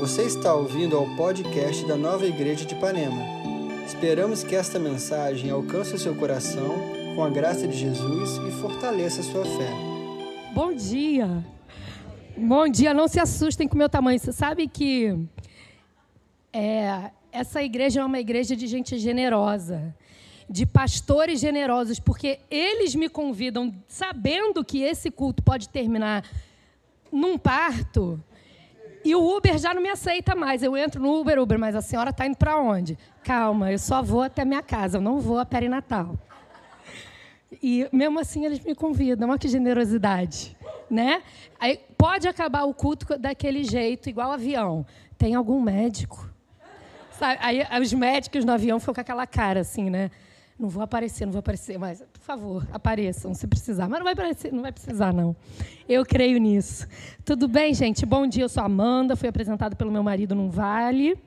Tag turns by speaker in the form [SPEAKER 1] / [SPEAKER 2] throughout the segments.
[SPEAKER 1] Você está ouvindo ao podcast da Nova Igreja de Ipanema. Esperamos que esta mensagem alcance o seu coração com a graça de Jesus e fortaleça a sua fé.
[SPEAKER 2] Bom dia! Bom dia, não se assustem com o meu tamanho. Você sabe que é, essa igreja é uma igreja de gente generosa, de pastores generosos, porque eles me convidam sabendo que esse culto pode terminar num parto. E o Uber já não me aceita mais. Eu entro no Uber, Uber, mas a senhora está indo para onde? Calma, eu só vou até minha casa, eu não vou a perinatal. E mesmo assim eles me convidam, olha que generosidade, né? Aí pode acabar o culto daquele jeito, igual avião. Tem algum médico? Sabe? Aí os médicos no avião ficam com aquela cara assim, né? Não vou aparecer, não vou aparecer, mas favor, apareçam se precisar. Mas não vai aparecer, não vai precisar não. Eu creio nisso. Tudo bem, gente? Bom dia, eu sou Amanda, fui apresentada pelo meu marido num vale,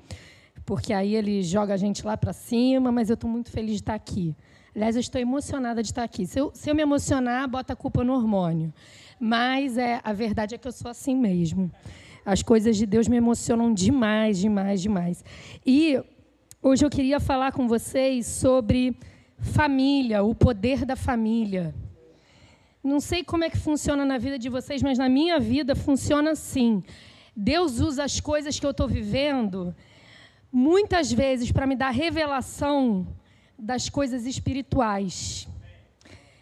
[SPEAKER 2] porque aí ele joga a gente lá para cima, mas eu estou muito feliz de estar aqui. Aliás, eu estou emocionada de estar aqui. Se eu, se eu me emocionar, bota a culpa no hormônio. Mas é, a verdade é que eu sou assim mesmo. As coisas de Deus me emocionam demais, demais, demais. E hoje eu queria falar com vocês sobre família, o poder da família. Não sei como é que funciona na vida de vocês, mas na minha vida funciona assim. Deus usa as coisas que eu estou vivendo muitas vezes para me dar revelação das coisas espirituais.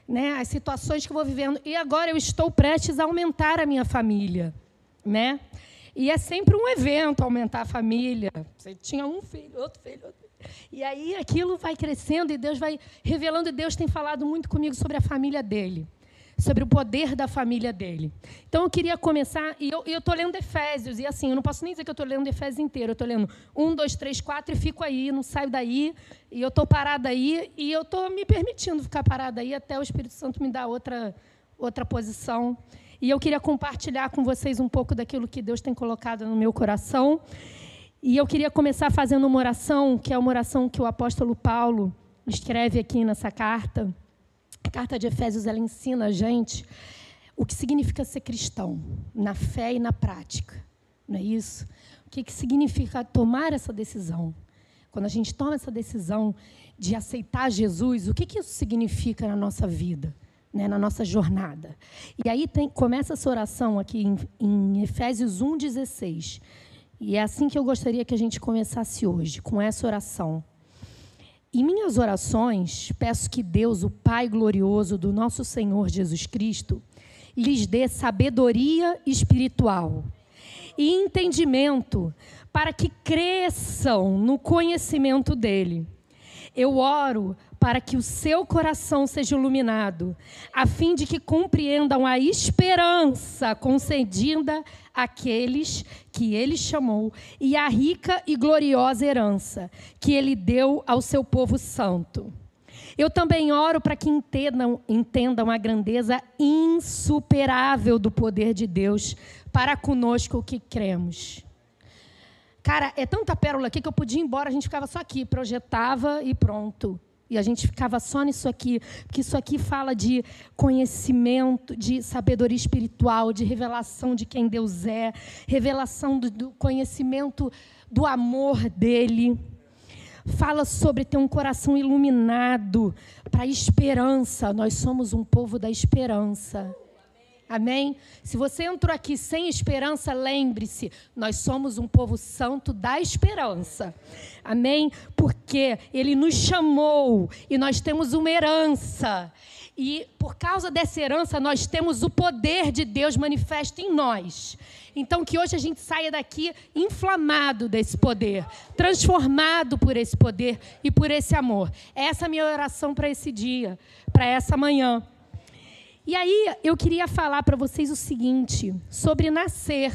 [SPEAKER 2] Né, as situações que eu vou vivendo. E agora eu estou prestes a aumentar a minha família. Né? E é sempre um evento aumentar a família. Você tinha um filho, outro filho, outro e aí aquilo vai crescendo e Deus vai revelando, e Deus tem falado muito comigo sobre a família dele, sobre o poder da família dele. Então eu queria começar, e eu estou lendo Efésios, e assim, eu não posso nem dizer que eu estou lendo Efésios inteiro, eu estou lendo um, dois, três, quatro, e fico aí, não saio daí, e eu estou parada aí, e eu estou me permitindo ficar parada aí até o Espírito Santo me dar outra, outra posição. E eu queria compartilhar com vocês um pouco daquilo que Deus tem colocado no meu coração. E eu queria começar fazendo uma oração, que é uma oração que o apóstolo Paulo escreve aqui nessa carta. A carta de Efésios ela ensina a gente o que significa ser cristão, na fé e na prática. Não é isso? O que, que significa tomar essa decisão? Quando a gente toma essa decisão de aceitar Jesus, o que, que isso significa na nossa vida? Né, na nossa jornada. E aí tem, começa essa oração aqui em, em Efésios 1,16. E é assim que eu gostaria que a gente começasse hoje, com essa oração. Em minhas orações, peço que Deus, o Pai glorioso do nosso Senhor Jesus Cristo, lhes dê sabedoria espiritual e entendimento para que cresçam no conhecimento dele. Eu oro para que o seu coração seja iluminado, a fim de que compreendam a esperança concedida àqueles que ele chamou e a rica e gloriosa herança que ele deu ao seu povo santo. Eu também oro para que entendam, entendam a grandeza insuperável do poder de Deus para conosco que cremos. Cara, é tanta pérola aqui que eu podia ir embora, a gente ficava só aqui, projetava e pronto. E a gente ficava só nisso aqui, porque isso aqui fala de conhecimento, de sabedoria espiritual, de revelação de quem Deus é, revelação do, do conhecimento do amor dele. Fala sobre ter um coração iluminado para esperança. Nós somos um povo da esperança. Amém? Se você entrou aqui sem esperança, lembre-se, nós somos um povo santo da esperança. Amém? Porque Ele nos chamou e nós temos uma herança. E por causa dessa herança, nós temos o poder de Deus manifesto em nós. Então, que hoje a gente saia daqui inflamado desse poder, transformado por esse poder e por esse amor. Essa é a minha oração para esse dia, para essa manhã. E aí eu queria falar para vocês o seguinte, sobre nascer.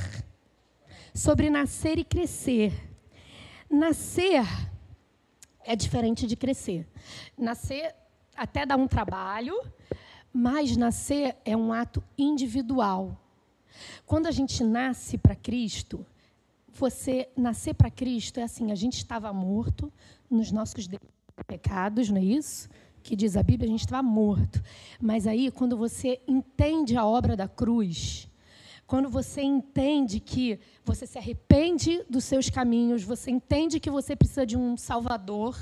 [SPEAKER 2] Sobre nascer e crescer. Nascer é diferente de crescer. Nascer até dá um trabalho, mas nascer é um ato individual. Quando a gente nasce para Cristo, você nascer para Cristo é assim, a gente estava morto nos nossos pecados, não é isso? Que diz a Bíblia, a gente estava morto. Mas aí, quando você entende a obra da cruz, quando você entende que você se arrepende dos seus caminhos, você entende que você precisa de um Salvador,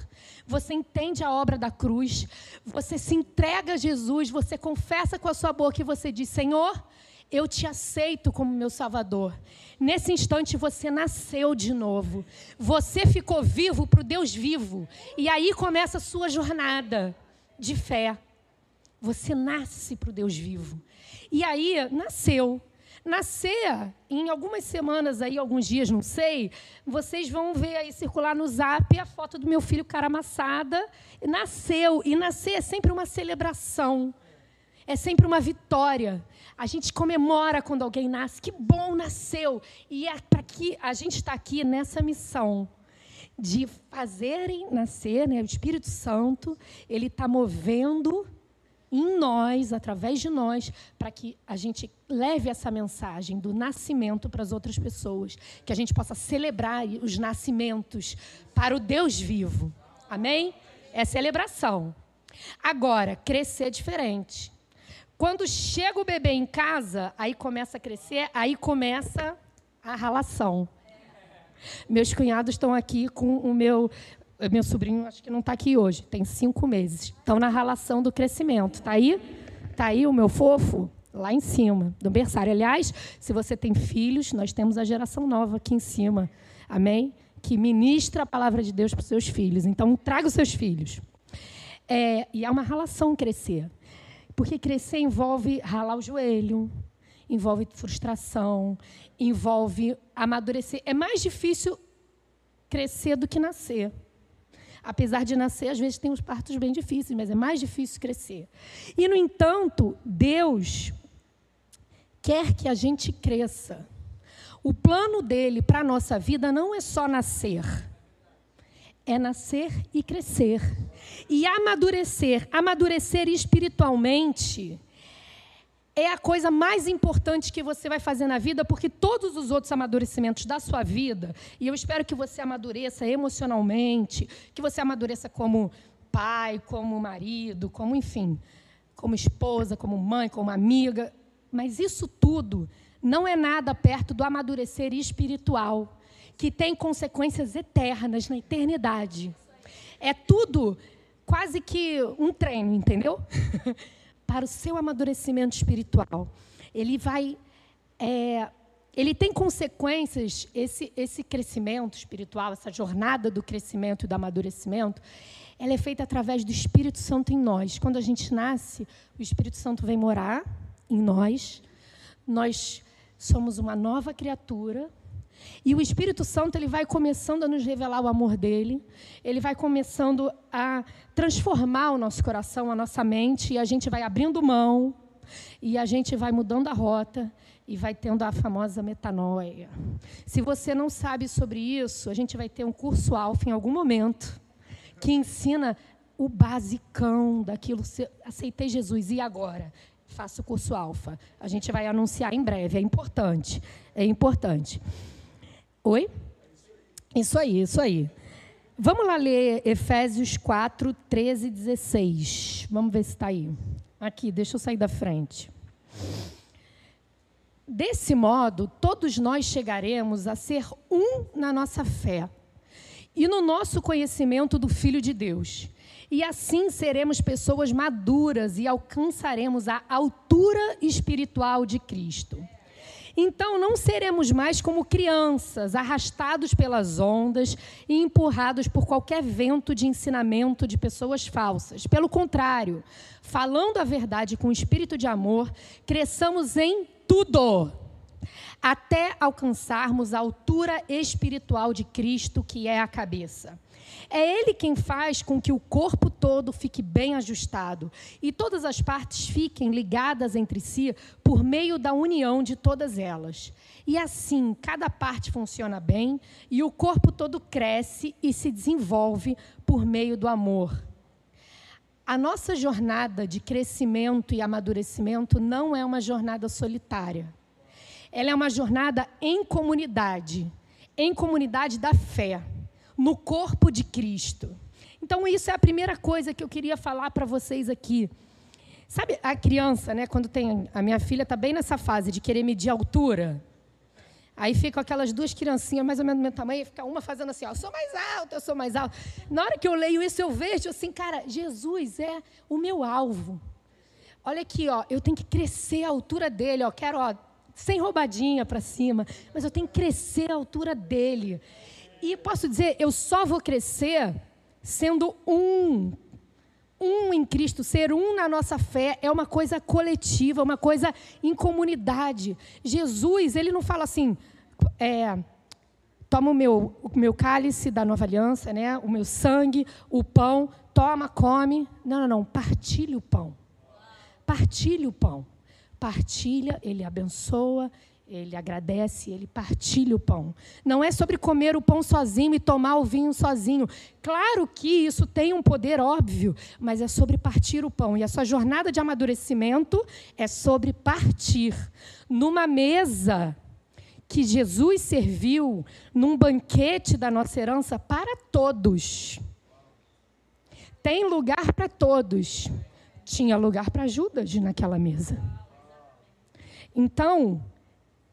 [SPEAKER 2] você entende a obra da cruz, você se entrega a Jesus, você confessa com a sua boca e você diz: Senhor, eu te aceito como meu Salvador. Nesse instante você nasceu de novo. Você ficou vivo para o Deus vivo. E aí começa a sua jornada de fé. Você nasce para o Deus vivo. E aí nasceu nascer em algumas semanas aí, alguns dias, não sei, vocês vão ver aí circular no Zap a foto do meu filho cara amassada. Nasceu e nascer é sempre uma celebração. É sempre uma vitória. A gente comemora quando alguém nasce. Que bom nasceu! E é para que a gente está aqui nessa missão de fazerem nascer, né? O Espírito Santo ele está movendo em nós, através de nós, para que a gente leve essa mensagem do nascimento para as outras pessoas, que a gente possa celebrar os nascimentos para o Deus vivo. Amém? É celebração. Agora, crescer é diferente. Quando chega o bebê em casa, aí começa a crescer, aí começa a relação. Meus cunhados estão aqui com o meu meu sobrinho acho que não está aqui hoje, tem cinco meses. Estão na relação do crescimento. Está aí? Está aí o meu fofo? Lá em cima, do berçário. Aliás, se você tem filhos, nós temos a geração nova aqui em cima. Amém? Que ministra a palavra de Deus para os seus filhos. Então, traga os seus filhos. É, e é uma relação crescer. Porque crescer envolve ralar o joelho, envolve frustração, envolve amadurecer. É mais difícil crescer do que nascer. Apesar de nascer, às vezes tem os partos bem difíceis, mas é mais difícil crescer. E, no entanto, Deus quer que a gente cresça. O plano dele para a nossa vida não é só nascer, é nascer e crescer. E amadurecer. Amadurecer espiritualmente é a coisa mais importante que você vai fazer na vida, porque todos os outros amadurecimentos da sua vida, e eu espero que você amadureça emocionalmente, que você amadureça como pai, como marido, como enfim, como esposa, como mãe, como amiga, mas isso tudo não é nada perto do amadurecer espiritual, que tem consequências eternas na eternidade. É tudo quase que um treino, entendeu? para o seu amadurecimento espiritual. Ele vai. É, ele tem consequências, esse, esse crescimento espiritual, essa jornada do crescimento e do amadurecimento, ela é feita através do Espírito Santo em nós. Quando a gente nasce, o Espírito Santo vem morar em nós, nós somos uma nova criatura, e o Espírito Santo ele vai começando a nos revelar o amor dele, ele vai começando a transformar o nosso coração, a nossa mente, e a gente vai abrindo mão, e a gente vai mudando a rota e vai tendo a famosa metanoia. Se você não sabe sobre isso, a gente vai ter um curso alfa em algum momento que ensina o basicão daquilo. Aceitei Jesus e agora? Faça o curso alfa. A gente vai anunciar em breve. É importante. É importante. Oi? Isso aí, isso aí. Vamos lá ler Efésios 4, 13 e 16. Vamos ver se está aí. Aqui, deixa eu sair da frente. Desse modo, todos nós chegaremos a ser um na nossa fé e no nosso conhecimento do Filho de Deus. E assim seremos pessoas maduras e alcançaremos a altura espiritual de Cristo. Então não seremos mais como crianças, arrastados pelas ondas e empurrados por qualquer vento de ensinamento de pessoas falsas. Pelo contrário, falando a verdade com espírito de amor, cresçamos em tudo até alcançarmos a altura espiritual de Cristo, que é a cabeça. É Ele quem faz com que o corpo todo fique bem ajustado e todas as partes fiquem ligadas entre si por meio da união de todas elas. E assim, cada parte funciona bem e o corpo todo cresce e se desenvolve por meio do amor. A nossa jornada de crescimento e amadurecimento não é uma jornada solitária. Ela é uma jornada em comunidade, em comunidade da fé no corpo de Cristo. Então, isso é a primeira coisa que eu queria falar para vocês aqui. Sabe a criança, né? Quando tem. A minha filha está bem nessa fase de querer medir altura. Aí ficam aquelas duas criancinhas, mais ou menos do meu tamanho, e fica uma fazendo assim, ó, eu sou mais alta, eu sou mais alta. Na hora que eu leio isso, eu vejo assim, cara, Jesus é o meu alvo. Olha aqui, ó, eu tenho que crescer a altura dele, ó, quero, ó, sem roubadinha para cima, mas eu tenho que crescer a altura dele. E posso dizer, eu só vou crescer sendo um um em Cristo, ser um na nossa fé é uma coisa coletiva, uma coisa em comunidade. Jesus, ele não fala assim, é, toma o meu, o meu cálice da nova aliança, né? o meu sangue, o pão, toma, come. Não, não, não, partilhe o pão. Partilhe o pão. Partilha, ele abençoa, ele agradece, ele partilha o pão. Não é sobre comer o pão sozinho e tomar o vinho sozinho. Claro que isso tem um poder óbvio, mas é sobre partir o pão. E a sua jornada de amadurecimento é sobre partir. Numa mesa que Jesus serviu, num banquete da nossa herança para todos. Tem lugar para todos. Tinha lugar para Judas naquela mesa. Então,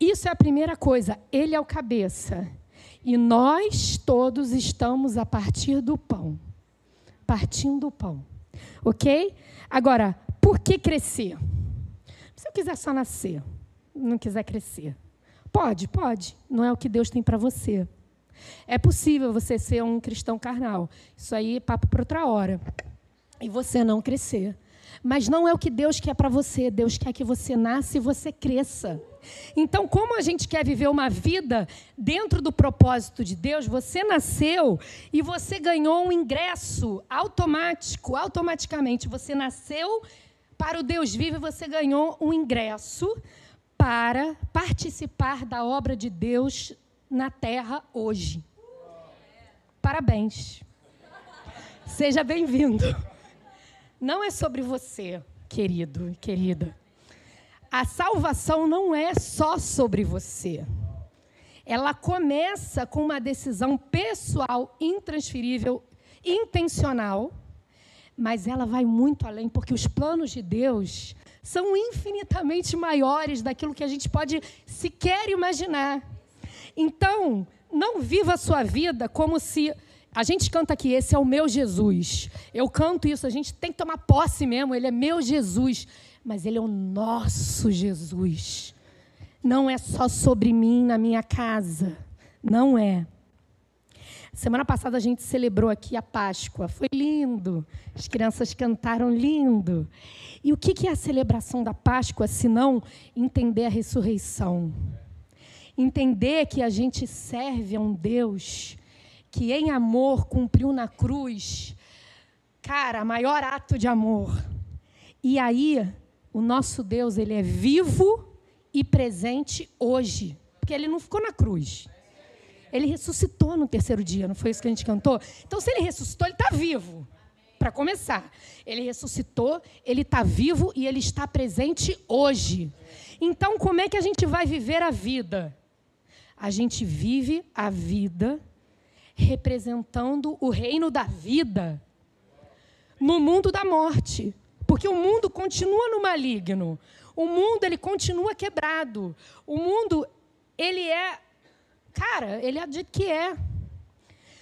[SPEAKER 2] isso é a primeira coisa. Ele é o cabeça. E nós todos estamos a partir do pão. Partindo do pão. Ok? Agora, por que crescer? Se eu quiser só nascer, não quiser crescer. Pode, pode. Não é o que Deus tem para você. É possível você ser um cristão carnal. Isso aí é papo para outra hora. E você não crescer. Mas não é o que Deus quer para você. Deus quer que você nasça e você cresça. Então, como a gente quer viver uma vida dentro do propósito de Deus, você nasceu e você ganhou um ingresso automático, automaticamente. Você nasceu para o Deus vivo e você ganhou um ingresso para participar da obra de Deus na terra hoje. Parabéns. Seja bem-vindo. Não é sobre você, querido, querida a salvação não é só sobre você. Ela começa com uma decisão pessoal, intransferível, intencional, mas ela vai muito além, porque os planos de Deus são infinitamente maiores daquilo que a gente pode sequer imaginar. Então, não viva a sua vida como se. A gente canta aqui, esse é o meu Jesus. Eu canto isso, a gente tem que tomar posse mesmo, ele é meu Jesus mas Ele é o nosso Jesus. Não é só sobre mim na minha casa. Não é. Semana passada a gente celebrou aqui a Páscoa. Foi lindo. As crianças cantaram lindo. E o que é a celebração da Páscoa, se não entender a ressurreição? Entender que a gente serve a um Deus que, em amor, cumpriu na cruz, cara, maior ato de amor. E aí, o nosso Deus, ele é vivo e presente hoje, porque ele não ficou na cruz. Ele ressuscitou no terceiro dia, não foi isso que a gente cantou? Então, se ele ressuscitou, ele está vivo. Para começar, ele ressuscitou, ele está vivo e ele está presente hoje. Então, como é que a gente vai viver a vida? A gente vive a vida representando o reino da vida no mundo da morte. Porque o mundo continua no maligno. O mundo ele continua quebrado. O mundo ele é, cara, ele é do que é.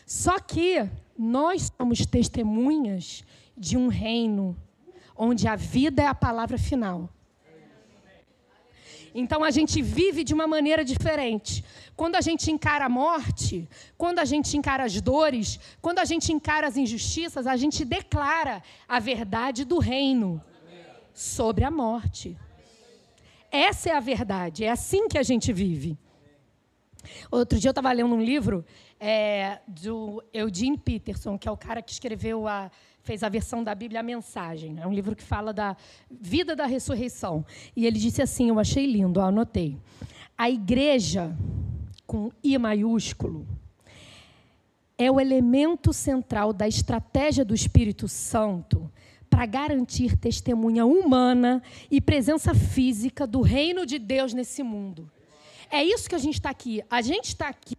[SPEAKER 2] Só que nós somos testemunhas de um reino onde a vida é a palavra final. Então a gente vive de uma maneira diferente. Quando a gente encara a morte, quando a gente encara as dores, quando a gente encara as injustiças, a gente declara a verdade do reino sobre a morte. Essa é a verdade, é assim que a gente vive. Outro dia eu estava lendo um livro é, do Eugene Peterson, que é o cara que escreveu a fez a versão da Bíblia A Mensagem. É um livro que fala da vida da ressurreição. E ele disse assim: eu achei lindo, anotei. A igreja, com I maiúsculo, é o elemento central da estratégia do Espírito Santo para garantir testemunha humana e presença física do reino de Deus nesse mundo. É isso que a gente está aqui. A gente está aqui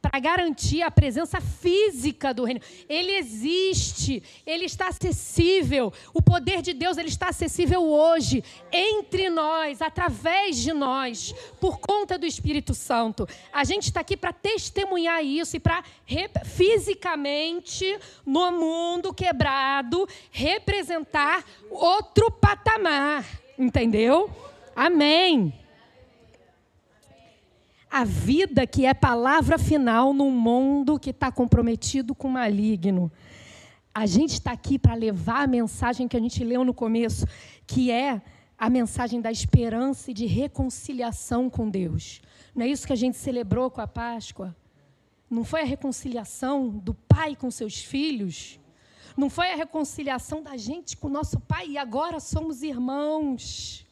[SPEAKER 2] para garantir a presença física do reino. Ele existe, ele está acessível. O poder de Deus ele está acessível hoje entre nós, através de nós, por conta do Espírito Santo. A gente está aqui para testemunhar isso e para fisicamente no mundo quebrado representar outro patamar, entendeu? Amém a vida que é palavra final num mundo que está comprometido com o maligno. A gente está aqui para levar a mensagem que a gente leu no começo, que é a mensagem da esperança e de reconciliação com Deus. Não é isso que a gente celebrou com a Páscoa? Não foi a reconciliação do pai com seus filhos? Não foi a reconciliação da gente com o nosso pai e agora somos irmãos?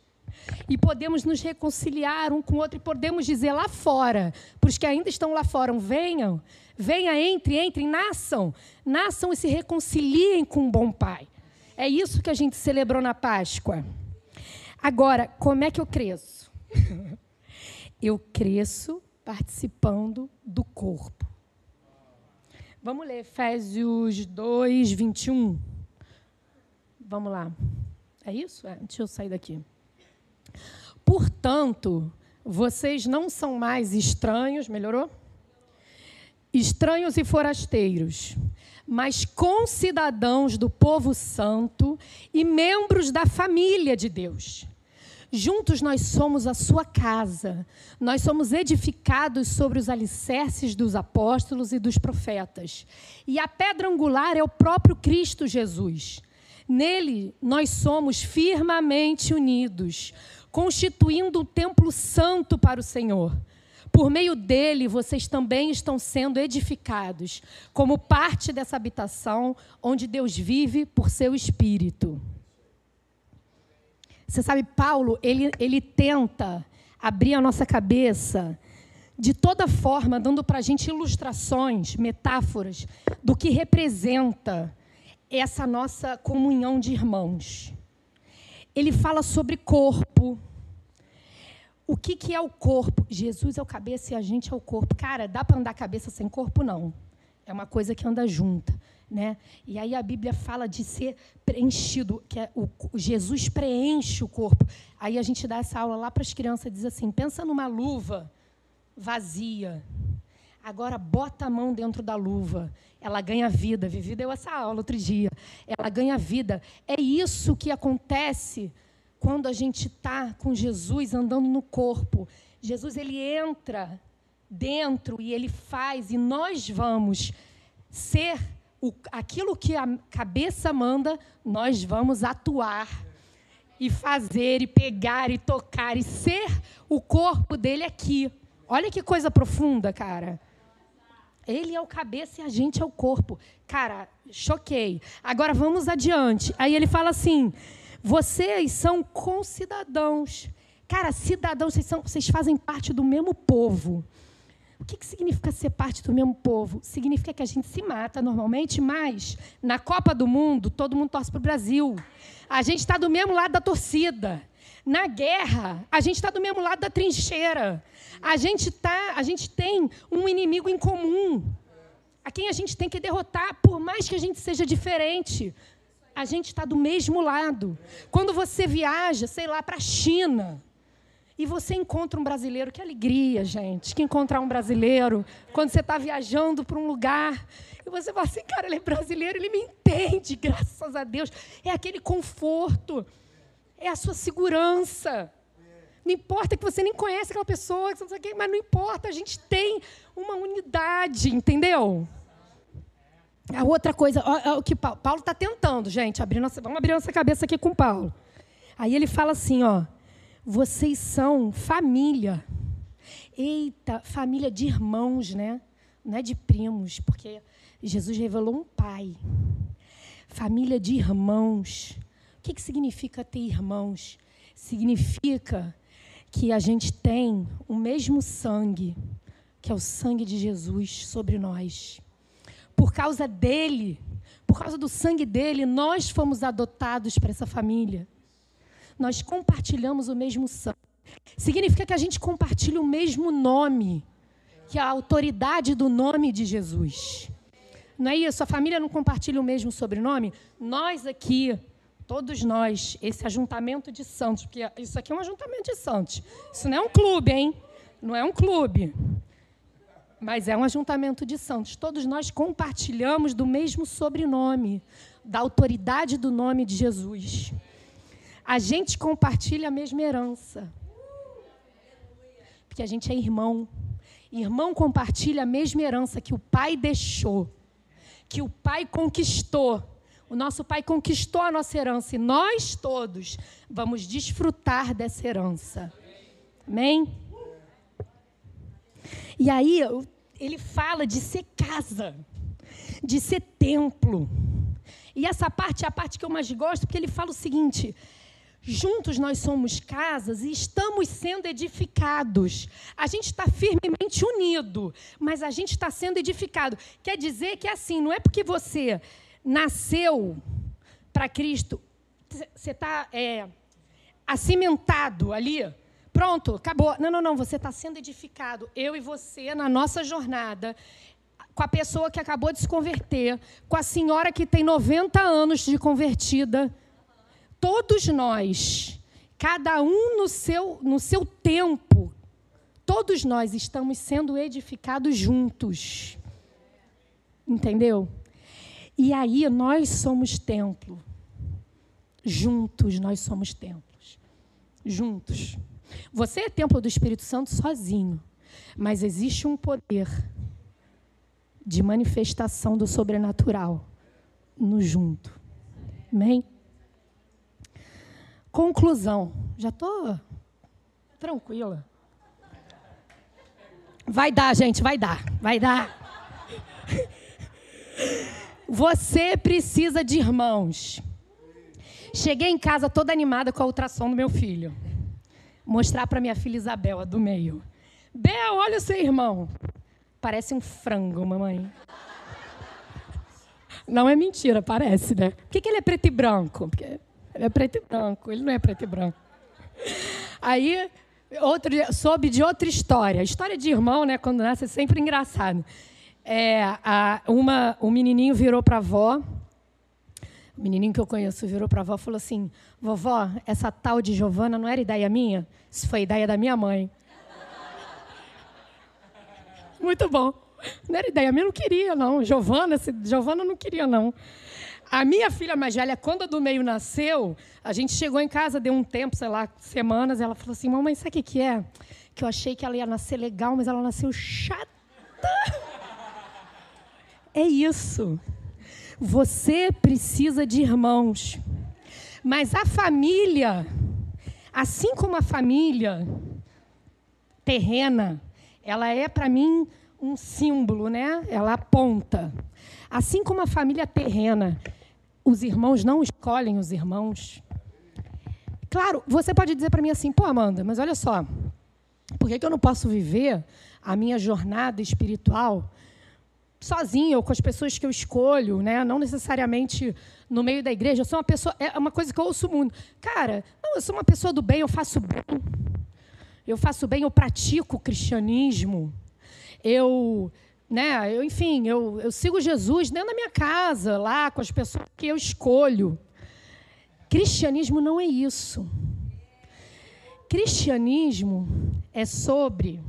[SPEAKER 2] E podemos nos reconciliar um com o outro e podemos dizer lá fora, para os que ainda estão lá fora, venham, venha, entre, entrem, nasçam, nasçam e se reconciliem com o um bom Pai. É isso que a gente celebrou na Páscoa. Agora, como é que eu cresço? eu cresço participando do corpo. Vamos ler Efésios 2, 21. Vamos lá. É isso? É, deixa eu sair daqui. Portanto, vocês não são mais estranhos, melhorou? Estranhos e forasteiros, mas concidadãos do povo santo e membros da família de Deus. Juntos nós somos a sua casa, nós somos edificados sobre os alicerces dos apóstolos e dos profetas. E a pedra angular é o próprio Cristo Jesus. Nele nós somos firmemente unidos constituindo um templo santo para o Senhor. Por meio dele, vocês também estão sendo edificados, como parte dessa habitação onde Deus vive por seu espírito. Você sabe, Paulo, ele, ele tenta abrir a nossa cabeça de toda forma, dando para a gente ilustrações, metáforas do que representa essa nossa comunhão de irmãos ele fala sobre corpo. O que, que é o corpo? Jesus é o cabeça e a gente é o corpo. Cara, dá para andar cabeça sem corpo? Não. É uma coisa que anda junta. Né? E aí a Bíblia fala de ser preenchido, que é o, Jesus preenche o corpo. Aí a gente dá essa aula lá para as crianças, diz assim: pensa numa luva vazia. Agora bota a mão dentro da luva. Ela ganha vida. Vivi deu essa aula outro dia. Ela ganha vida. É isso que acontece quando a gente está com Jesus andando no corpo. Jesus ele entra dentro e ele faz e nós vamos ser o, aquilo que a cabeça manda, nós vamos atuar e fazer e pegar e tocar e ser o corpo dele aqui. Olha que coisa profunda, cara. Ele é o cabeça e a gente é o corpo. Cara, choquei. Agora vamos adiante. Aí ele fala assim: vocês são concidadãos. Cara, cidadãos, vocês, são, vocês fazem parte do mesmo povo. O que, que significa ser parte do mesmo povo? Significa que a gente se mata normalmente, mas na Copa do Mundo todo mundo torce para o Brasil. A gente está do mesmo lado da torcida. Na guerra, a gente está do mesmo lado da trincheira. A gente, tá, a gente tem um inimigo em comum, a quem a gente tem que derrotar, por mais que a gente seja diferente. A gente está do mesmo lado. Quando você viaja, sei lá, para a China, e você encontra um brasileiro, que alegria, gente, que encontrar um brasileiro, quando você está viajando para um lugar, e você fala assim, cara, ele é brasileiro, ele me entende, graças a Deus. É aquele conforto, é a sua segurança. Não importa que você nem conhece aquela pessoa, mas não importa, a gente tem uma unidade, entendeu? A outra coisa, o que Paulo está tentando, gente, abrir nossa, vamos abrir nossa cabeça aqui com Paulo. Aí ele fala assim, ó, vocês são família. Eita, família de irmãos, né? Não é de primos, porque Jesus revelou um pai. Família de irmãos. O que, que significa ter irmãos? Significa que a gente tem o mesmo sangue, que é o sangue de Jesus sobre nós. Por causa dele, por causa do sangue dele, nós fomos adotados para essa família. Nós compartilhamos o mesmo sangue. Significa que a gente compartilha o mesmo nome, que é a autoridade do nome de Jesus. Não é isso? A família não compartilha o mesmo sobrenome? Nós aqui, todos nós, esse ajuntamento de santos, porque isso aqui é um ajuntamento de santos. Isso não é um clube, hein? Não é um clube. Mas é um ajuntamento de santos. Todos nós compartilhamos do mesmo sobrenome, da autoridade do nome de Jesus. A gente compartilha a mesma herança. Porque a gente é irmão. Irmão compartilha a mesma herança que o pai deixou, que o pai conquistou. O nosso pai conquistou a nossa herança e nós todos vamos desfrutar dessa herança. Amém? E aí ele fala de ser casa, de ser templo. E essa parte é a parte que eu mais gosto, porque ele fala o seguinte: juntos nós somos casas e estamos sendo edificados. A gente está firmemente unido, mas a gente está sendo edificado. Quer dizer que é assim, não é porque você nasceu para Cristo, você está é, acimentado ali, pronto, acabou. Não, não, não, você está sendo edificado. Eu e você, na nossa jornada, com a pessoa que acabou de se converter, com a senhora que tem 90 anos de convertida. Todos nós, cada um no seu, no seu tempo, todos nós estamos sendo edificados juntos. Entendeu? E aí nós somos templo. Juntos nós somos templos. Juntos. Você é templo do Espírito Santo sozinho, mas existe um poder de manifestação do sobrenatural no junto. Amém? Conclusão. Já estou tranquila. Vai dar, gente, vai dar, vai dar. Você precisa de irmãos. Cheguei em casa toda animada com a ultrassom do meu filho. Mostrar para minha filha Isabel, a do meio. Bel, olha o seu irmão. Parece um frango, mamãe. Não é mentira, parece, né? Por que, que ele é preto e branco? Porque ele é preto e branco, ele não é preto e branco. Aí, outro, soube de outra história. História de irmão, né? Quando nasce é sempre engraçado. É, a, uma, um menininho virou para a avó. O menininho que eu conheço virou para a avó e falou assim: Vovó, essa tal de Giovana não era ideia minha? Isso foi ideia da minha mãe. Muito bom. Não era ideia minha, não queria, não. Giovana, Giovana não queria, não. A minha filha mais velha, quando a do meio nasceu, a gente chegou em casa, deu um tempo, sei lá, semanas, ela falou assim: Mamãe, sabe o que, que é? Que eu achei que ela ia nascer legal, mas ela nasceu chata. É isso. Você precisa de irmãos. Mas a família, assim como a família terrena, ela é para mim um símbolo, né? Ela aponta. Assim como a família terrena, os irmãos não escolhem os irmãos. Claro, você pode dizer para mim assim, pô, Amanda, mas olha só, por que, eu não posso viver a minha jornada espiritual sozinha ou com as pessoas que eu escolho, né? Não necessariamente no meio da igreja. Eu sou uma pessoa, é uma coisa que eu ouço muito. Cara, não, eu sou uma pessoa do bem, eu faço bem eu faço bem, eu pratico o cristianismo, eu, né, eu enfim, eu, eu sigo Jesus dentro da minha casa, lá com as pessoas que eu escolho. Cristianismo não é isso. Cristianismo é sobre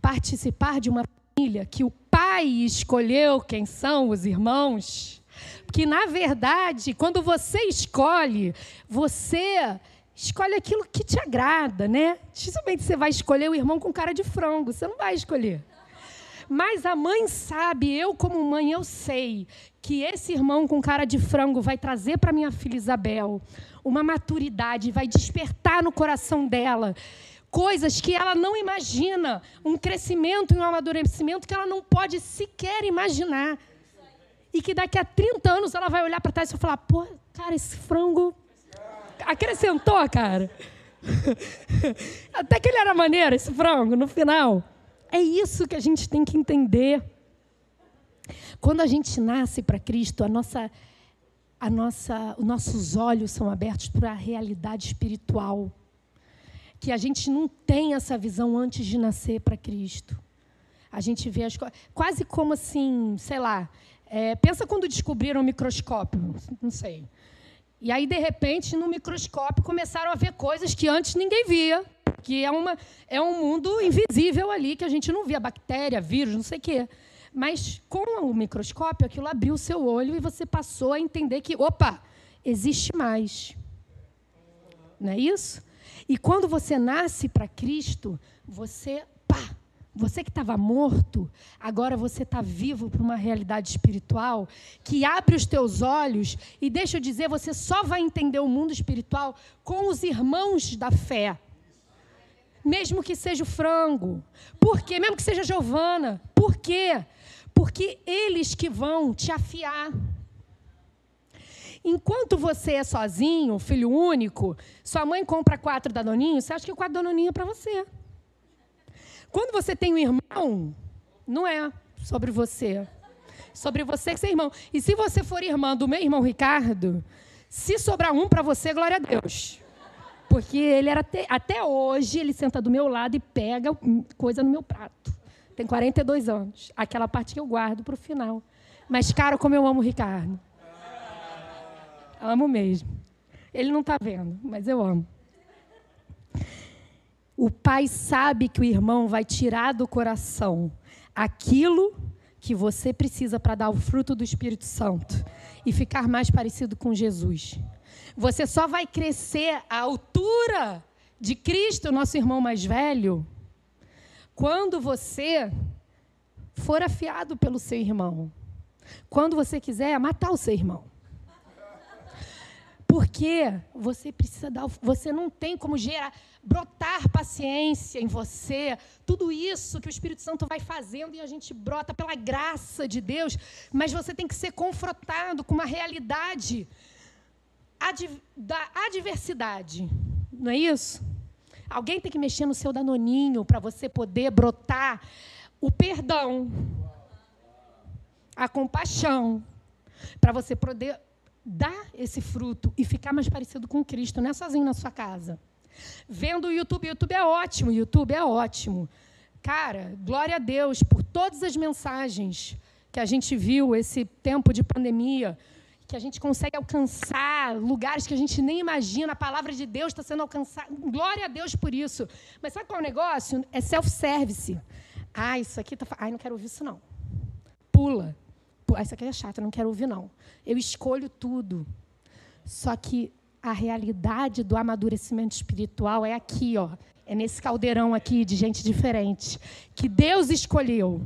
[SPEAKER 2] participar de uma família que o pai escolheu quem são os irmãos. Porque, na verdade, quando você escolhe, você escolhe aquilo que te agrada, né? Dificilmente você vai escolher o irmão com cara de frango, você não vai escolher. Mas a mãe sabe, eu como mãe, eu sei que esse irmão com cara de frango vai trazer para minha filha Isabel uma maturidade, vai despertar no coração dela coisas que ela não imagina, um crescimento e um amadurecimento que ela não pode sequer imaginar. E que daqui a 30 anos ela vai olhar para trás e falar: pô, cara, esse frango acrescentou, cara. Até que ele era maneiro, esse frango, no final. É isso que a gente tem que entender. Quando a gente nasce para Cristo, a nossa, a nossa, os nossos olhos são abertos para a realidade espiritual. Que a gente não tem essa visão antes de nascer para Cristo. A gente vê as coisas. Quase como assim, sei lá. É, pensa quando descobriram o microscópio. Não sei. E aí, de repente, no microscópio começaram a ver coisas que antes ninguém via. Que é, uma, é um mundo invisível ali que a gente não via. Bactéria, vírus, não sei o quê. Mas com o microscópio, aquilo abriu o seu olho e você passou a entender que, opa, existe mais. Não é isso? E quando você nasce para Cristo, você, pá, você que estava morto, agora você está vivo para uma realidade espiritual que abre os teus olhos e deixa eu dizer, você só vai entender o mundo espiritual com os irmãos da fé. Mesmo que seja o frango. Por quê? Mesmo que seja Giovana. Por quê? Porque eles que vão te afiar. Enquanto você é sozinho, filho único, sua mãe compra quatro danoninhos, você acha que quatro danoninho é para você. Quando você tem um irmão, não é sobre você. Sobre você que é irmão. E se você for irmã do meu irmão Ricardo, se sobrar um para você, glória a Deus. Porque ele era até, até hoje, ele senta do meu lado e pega coisa no meu prato. Tem 42 anos. Aquela parte que eu guardo para o final. Mas, cara, como eu amo o Ricardo. Amo mesmo. Ele não está vendo, mas eu amo. O pai sabe que o irmão vai tirar do coração aquilo que você precisa para dar o fruto do Espírito Santo e ficar mais parecido com Jesus. Você só vai crescer à altura de Cristo, nosso irmão mais velho, quando você for afiado pelo seu irmão, quando você quiser matar o seu irmão. Porque você precisa dar, você não tem como gerar, brotar paciência em você. Tudo isso que o Espírito Santo vai fazendo e a gente brota pela graça de Deus, mas você tem que ser confrontado com uma realidade da adversidade. Não é isso? Alguém tem que mexer no seu danoninho para você poder brotar o perdão, a compaixão, para você poder dar esse fruto e ficar mais parecido com Cristo, não é sozinho na sua casa. Vendo o YouTube, o YouTube é ótimo, o YouTube é ótimo. Cara, glória a Deus por todas as mensagens que a gente viu esse tempo de pandemia, que a gente consegue alcançar lugares que a gente nem imagina, a palavra de Deus está sendo alcançada. Glória a Deus por isso. Mas sabe qual é o negócio? É self-service. Ah, isso aqui está. Ai, não quero ouvir isso, não. Pula. Ah, isso aqui é chato, não quero ouvir, não. Eu escolho tudo. Só que a realidade do amadurecimento espiritual é aqui, ó. É nesse caldeirão aqui de gente diferente. Que Deus escolheu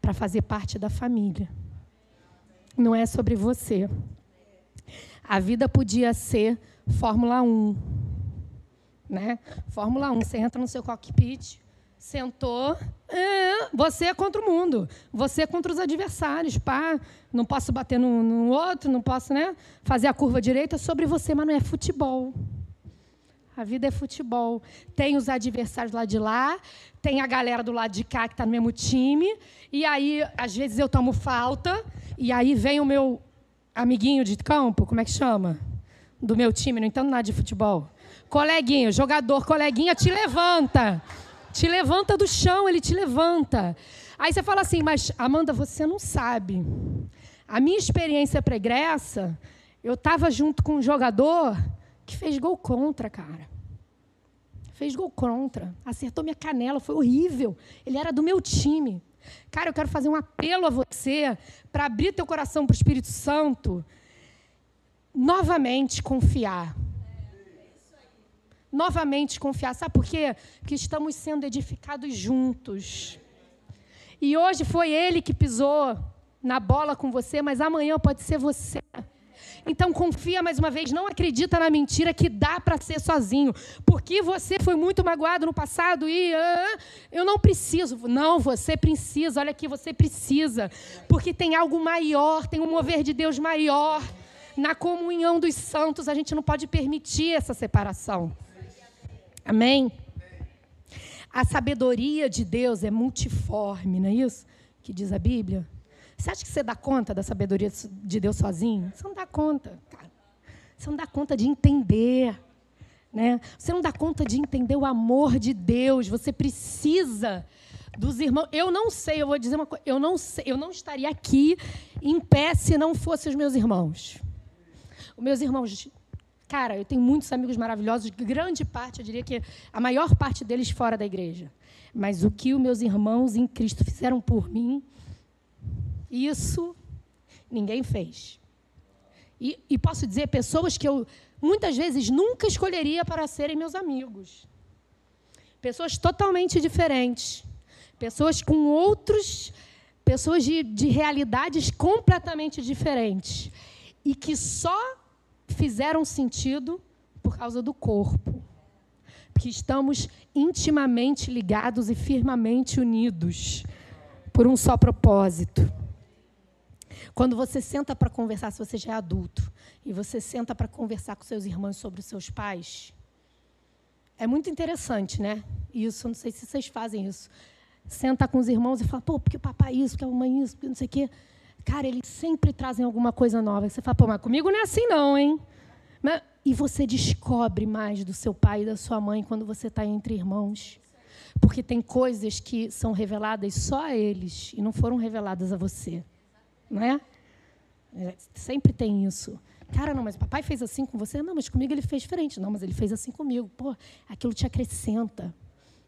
[SPEAKER 2] para fazer parte da família não é sobre você. A vida podia ser Fórmula 1. Né? Fórmula 1, você entra no seu cockpit, sentou, é, você é contra o mundo, você é contra os adversários, pá, não posso bater no, no outro, não posso né, fazer a curva direita sobre você, mas não é futebol. A vida é futebol. Tem os adversários lá de lá, tem a galera do lado de cá que está no mesmo time, e aí, às vezes, eu tomo falta, e aí vem o meu amiguinho de campo, como é que chama? Do meu time, não entendo nada de futebol. Coleguinha, jogador, coleguinha, te levanta. Te levanta do chão, ele te levanta. Aí você fala assim, mas Amanda, você não sabe. A minha experiência pregressa, eu estava junto com um jogador que fez gol contra, cara. Fez gol contra. Acertou minha canela, foi horrível. Ele era do meu time. Cara, eu quero fazer um apelo a você para abrir teu coração para o Espírito Santo. Novamente confiar. Novamente confiar. Sabe por quê? Porque estamos sendo edificados juntos. E hoje foi ele que pisou na bola com você, mas amanhã pode ser você. Então confia mais uma vez, não acredita na mentira que dá para ser sozinho, porque você foi muito magoado no passado e ah, eu não preciso. Não, você precisa. Olha aqui, você precisa, porque tem algo maior, tem um mover de Deus maior. Na comunhão dos santos, a gente não pode permitir essa separação. Amém? A sabedoria de Deus é multiforme, não é isso? Que diz a Bíblia. Você acha que você dá conta da sabedoria de Deus sozinho? Você não dá conta, cara. Você não dá conta de entender. Né? Você não dá conta de entender o amor de Deus. Você precisa dos irmãos. Eu não sei, eu vou dizer uma coisa, eu não sei, eu não estaria aqui em pé se não fossem os meus irmãos. Os meus irmãos, cara, eu tenho muitos amigos maravilhosos, grande parte, eu diria que a maior parte deles fora da igreja. Mas o que os meus irmãos em Cristo fizeram por mim, isso ninguém fez. E, e posso dizer, pessoas que eu muitas vezes nunca escolheria para serem meus amigos. Pessoas totalmente diferentes. Pessoas com outros. Pessoas de, de realidades completamente diferentes. E que só fizeram sentido por causa do corpo. Porque estamos intimamente ligados e firmemente unidos por um só propósito. Quando você senta para conversar, se você já é adulto, e você senta para conversar com seus irmãos sobre os seus pais, é muito interessante, né? Isso, não sei se vocês fazem isso. Senta com os irmãos e fala, pô, porque o papai isso, porque a mamãe isso, porque não sei o quê. Cara, eles sempre trazem alguma coisa nova. Você fala, pô, mas comigo não é assim não, hein? E você descobre mais do seu pai e da sua mãe quando você está entre irmãos. Porque tem coisas que são reveladas só a eles e não foram reveladas a você não é? é? Sempre tem isso. Cara, não, mas o papai fez assim com você? Não, mas comigo ele fez diferente. Não, mas ele fez assim comigo. Pô, aquilo te acrescenta.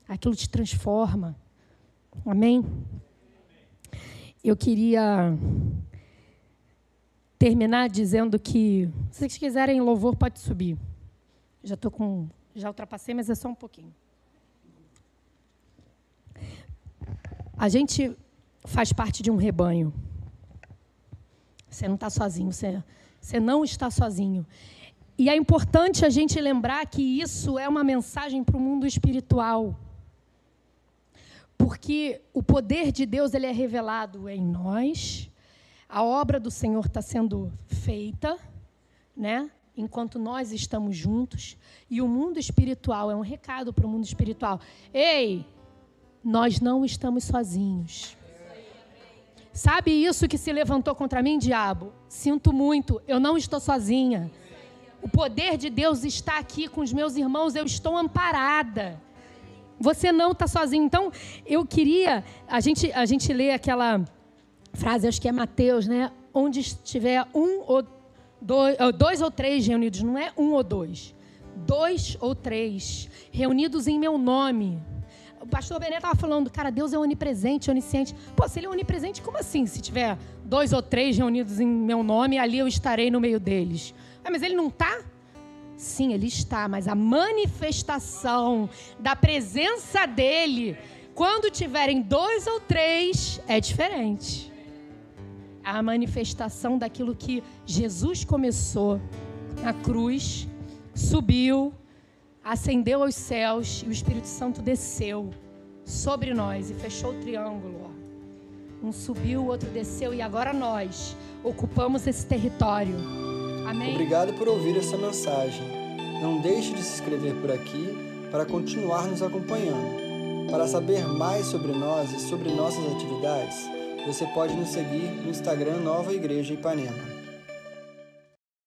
[SPEAKER 2] Aquilo te transforma. Amém? Eu queria terminar dizendo que, se vocês quiserem louvor, pode subir. Já estou com. Já ultrapassei, mas é só um pouquinho. A gente faz parte de um rebanho. Você não está sozinho, você, você não está sozinho. E é importante a gente lembrar que isso é uma mensagem para o mundo espiritual. Porque o poder de Deus ele é revelado em nós, a obra do Senhor está sendo feita, né? enquanto nós estamos juntos, e o mundo espiritual é um recado para o mundo espiritual. Ei, nós não estamos sozinhos. Sabe isso que se levantou contra mim, diabo? Sinto muito, eu não estou sozinha. O poder de Deus está aqui com os meus irmãos, eu estou amparada. Você não está sozinho. Então, eu queria. A gente, a gente lê aquela frase, acho que é Mateus, né? Onde estiver um ou dois, dois ou três reunidos, não é um ou dois. Dois ou três reunidos em meu nome o pastor Bené estava falando, cara, Deus é onipresente, onisciente. Pô, se ele é onipresente, como assim? Se tiver dois ou três reunidos em meu nome, ali eu estarei no meio deles. Ah, mas ele não está? Sim, ele está, mas a manifestação da presença dele, quando tiverem dois ou três, é diferente. A manifestação daquilo que Jesus começou na cruz, subiu, ascendeu aos céus e o Espírito Santo desceu sobre nós e fechou o triângulo. Um subiu, o outro desceu e agora nós ocupamos esse território. Amém?
[SPEAKER 1] Obrigado por ouvir essa mensagem. Não deixe de se inscrever por aqui para continuar nos acompanhando. Para saber mais sobre nós e sobre nossas atividades, você pode nos seguir no Instagram Nova Igreja Ipanema.